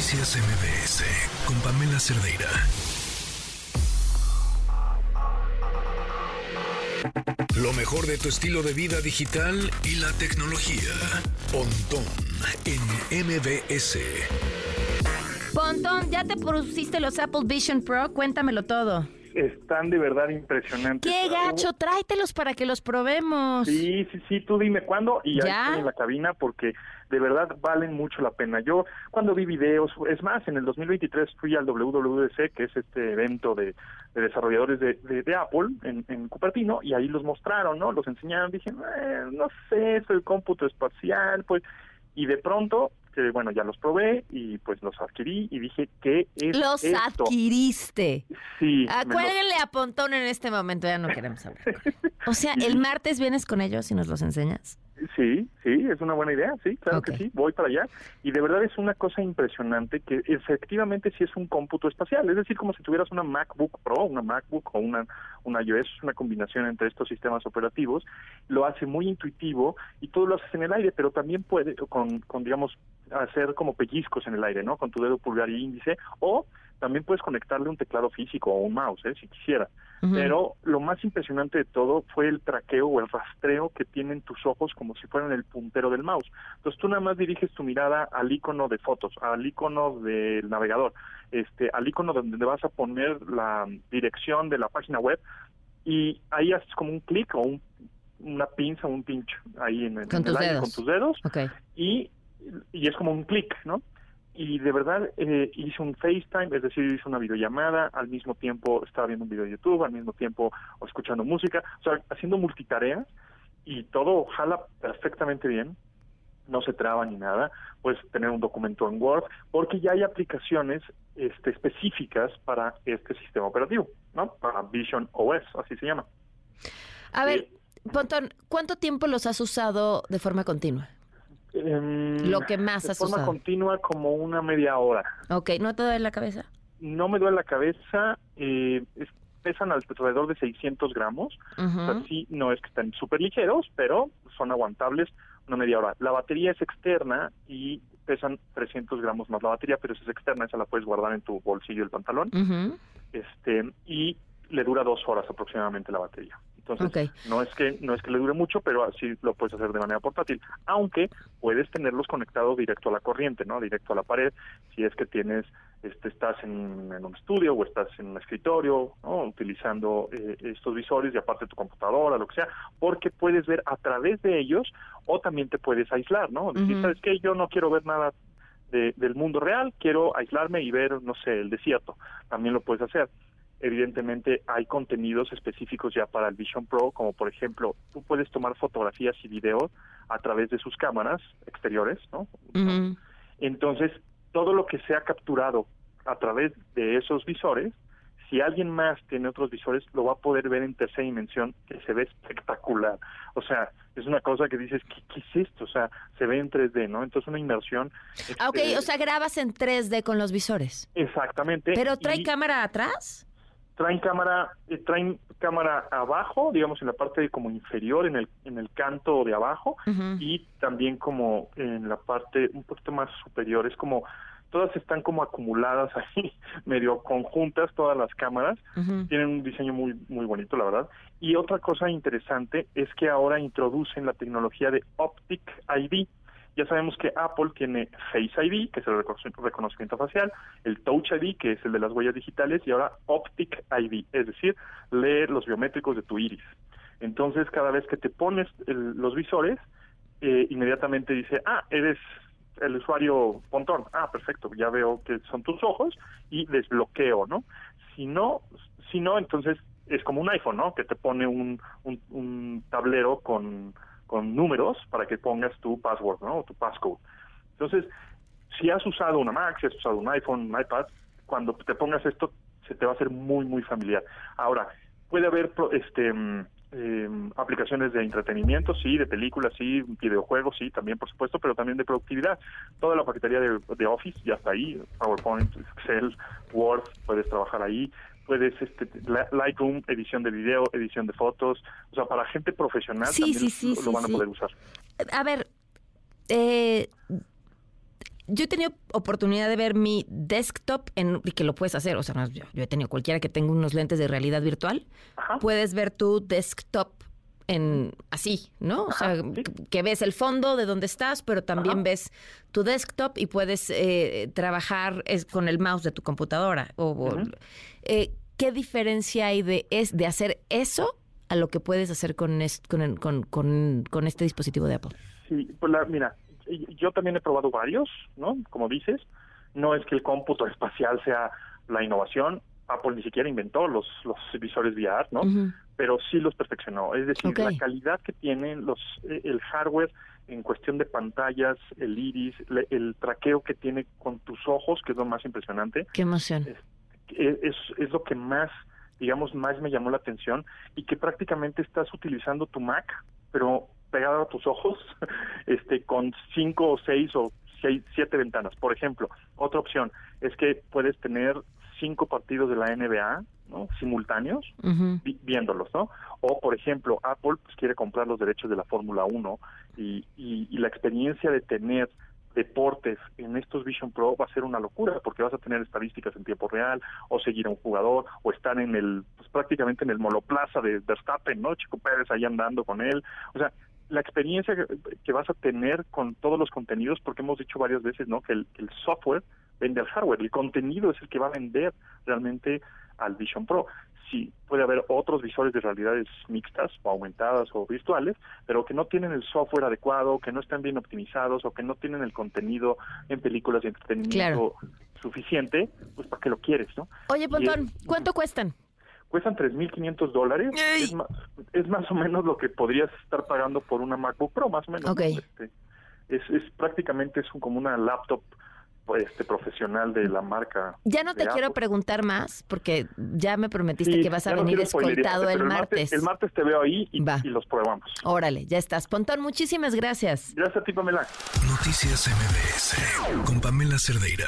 Noticias MBS con Pamela Cerdeira. Lo mejor de tu estilo de vida digital y la tecnología. Pontón en MBS. Pontón, ¿ya te pusiste los Apple Vision Pro? Cuéntamelo todo. Están de verdad impresionantes. ¡Qué gacho! Tráetelos para que los probemos. Sí, sí, sí, tú dime cuándo y ya, ¿Ya? estoy en la cabina porque de verdad valen mucho la pena. Yo cuando vi videos, es más, en el 2023 fui al WWDC, que es este evento de, de desarrolladores de, de- de Apple en, en Cupertino, y ahí los mostraron, ¿no? Los enseñaron, dije, "Eh, no sé, es el cómputo espacial, pues, y de pronto, que bueno, ya los probé y pues los adquirí y dije, ¿qué es Los esto? adquiriste. Sí. Los- Cuélguenle a Pontón en este momento, ya no queremos hablar. O sea, el martes vienes con ellos y nos los enseñas. Sí, sí, es una buena idea, sí, claro que sí, voy para allá. Y de verdad es una cosa impresionante que efectivamente sí es un cómputo espacial, es decir, como si tuvieras una MacBook Pro, una MacBook o una, una iOS, es una combinación entre estos sistemas operativos, lo hace muy intuitivo y todo lo haces en el aire, pero también puede, con, con digamos, hacer como pellizcos en el aire, ¿no? Con tu dedo pulgar y índice, o también puedes conectarle un teclado físico o un mouse, ¿eh? si quisiera. Pero lo más impresionante de todo fue el traqueo o el rastreo que tienen tus ojos como si fueran el puntero del mouse. Entonces tú nada más diriges tu mirada al icono de fotos, al icono del navegador, este, al icono donde vas a poner la dirección de la página web y ahí haces como un clic o un- una pinza, un pinch ahí en, el- Con en el tus aire dedos. con tus dedos Ok. y, y es como un clic, ¿no? Y de verdad eh, hice un FaceTime, es decir, hice una videollamada, al mismo tiempo estaba viendo un video de YouTube, al mismo tiempo escuchando música, o sea, haciendo multitareas y todo jala perfectamente bien, no se traba ni nada, puedes tener un documento en Word, porque ya hay aplicaciones este, específicas para este sistema operativo, ¿no? Para Vision OS, así se llama. A ver, Pontón, ¿cuánto tiempo los has usado de forma continua? Em, Lo que más de has forma usado. continua como una media hora. Ok, ¿no te duele la cabeza? no me duele la cabeza, eh, es- pesan alrededor de 600 gramos, o sea, Ujú. sí, no es que estén súper ligeros, pero son aguantables una media hora. La batería es externa y pesan 300 gramos más la batería, pero esa es externa, esa la puedes guardar en tu bolsillo del pantalón, este y le dura dos horas aproximadamente la batería. Entonces, Ok. no es que no es que le dure mucho, pero así lo puedes hacer de manera portátil, aunque puedes tenerlos conectados directo a la corriente, ¿no? Directo a la pared, si es que tienes este estás en, en un estudio o estás en un escritorio, ¿no? utilizando eh, estos visores y aparte tu computadora, lo que sea, porque puedes ver a través de ellos o también te puedes aislar, ¿no? Decir. ¿sabes qué? Yo no quiero ver nada de- del mundo real, quiero aislarme y ver, no sé, el desierto. También lo puedes hacer. Evidentemente hay contenidos específicos ya para el Vision Pro, como por ejemplo, tú puedes tomar fotografías y videos a través de sus cámaras exteriores, ¿no? Entonces, todo lo que se ha capturado a través de esos visores, si alguien más tiene otros visores, lo va a poder ver en tercera dimensión, que se ve espectacular. O sea, es una cosa que dices, ¿qué, qué es esto? O sea, se ve en 3D, ¿no? Entonces, una inmersión. Ah, ok, este, o sea, grabas en 3D con los visores. Exactamente. ¿Pero trae y cámara atrás? Traen cámara, eh, traen cámara abajo, digamos en la parte como inferior, en el, en el canto de abajo, y también como en la parte un poquito más superior. Es como, todas están como acumuladas ahí, medio conjuntas todas las cámaras. Tienen un diseño muy, muy bonito, la verdad. Y otra cosa interesante es que ahora introducen la tecnología de Optic ID. Ya sabemos que Apple tiene Face ID, que es el reconoci- reconocimiento facial, el Touch ID, que es el de las huellas digitales, y ahora Optic ID, es decir, leer los biométricos de tu iris. Entonces, cada vez que te pones el- los visores, eh, inmediatamente dice, ah, eres el usuario Pontón. Ah, perfecto, ya veo que son tus ojos y desbloqueo, ¿no? Si no, si no, entonces es como un iPhone, ¿no? Que te pone un, un, un tablero con, con números para que pongas tu password, ¿no? Tu passcode. Entonces, si has usado una Mac, si has usado un iPhone, un iPad, cuando te pongas esto, se te va a hacer muy, muy familiar. Ahora, puede haber este mm, eh, aplicaciones de entretenimiento, sí, de películas, sí, videojuegos, sí, también por supuesto, pero también de productividad. Toda la paquetería de Office ya está ahí, PowerPoint, Excel, Word, puedes trabajar ahí, puedes, este, Lightroom, edición de video, edición de fotos, o sea, para gente profesional Sí, también sí, sí, lo, van a poder usar. A ver, eh, yo he tenido oportunidad de ver mi desktop en, y que lo puedes hacer. O sea, yo, he tenido cualquiera que tenga unos lentes de realidad virtual. Puedes ver tu desktop en así, ¿no? o sea, que ves el fondo de donde estás, pero también ves tu desktop y puedes eh, trabajar es, con el mouse de tu computadora. O, eh, ¿Qué diferencia hay de, es, de hacer eso a lo que puedes hacer con, con, con, con, este dispositivo de Apple? Sí, pues mira, yo también he probado varios, ¿no? Como dices, no es que el cómputo espacial sea la innovación, Apple ni siquiera inventó los, los visores VR, ¿no? Pero sí los perfeccionó. Es decir, la calidad que tienen los, eh, el hardware en cuestión de pantallas, el iris, el traqueo que tiene con tus ojos, que es lo más impresionante. Qué emoción. Es, es, es lo que más, digamos, más me llamó la atención y que prácticamente estás utilizando tu Mac, pero pegado a tus ojos, este, con cinco o seis o seis, siete ventanas. Por ejemplo, otra opción es que puedes tener cinco partidos de la NBA ¿no? simultáneos viéndolos, ¿no? O, por ejemplo, Apple pues, quiere comprar los derechos de la Fórmula 1 y, y, la experiencia de tener deportes en estos Vision Pro va a ser una locura porque vas a tener estadísticas en tiempo real o seguir a un jugador o estar en el pues prácticamente en el monoplaza de Verstappen, ¿no? Chico Pérez ahí andando con él. O sea, la experiencia que, vas a tener con todos los contenidos porque hemos dicho varias veces, ¿no? Que el, el software vende al hardware. El contenido es el que va a vender realmente al Vision Pro. Sí, puede haber otros visores de realidades mixtas o aumentadas o virtuales, pero que no tienen el software adecuado, que no están bien optimizados o que no tienen el contenido en películas de entretenimiento suficiente, pues para qué lo quieres, ¿no? Oye, Pontón, ¿cuánto cuestan? Cuestan 3.500 dólares. Es más, es más o menos lo que podrías estar pagando por una MacBook Pro, más o menos. Este, es, es prácticamente es como una laptop este profesional de la marca. Ya no te quiero preguntar más porque ya me prometiste que vas a venir escoltado el, martes. El martes te veo ahí y, y, los probamos. Órale, ya estás. Pontón, muchísimas gracias. Gracias a ti, Pamela. Noticias MBS con Pamela Cerdeira.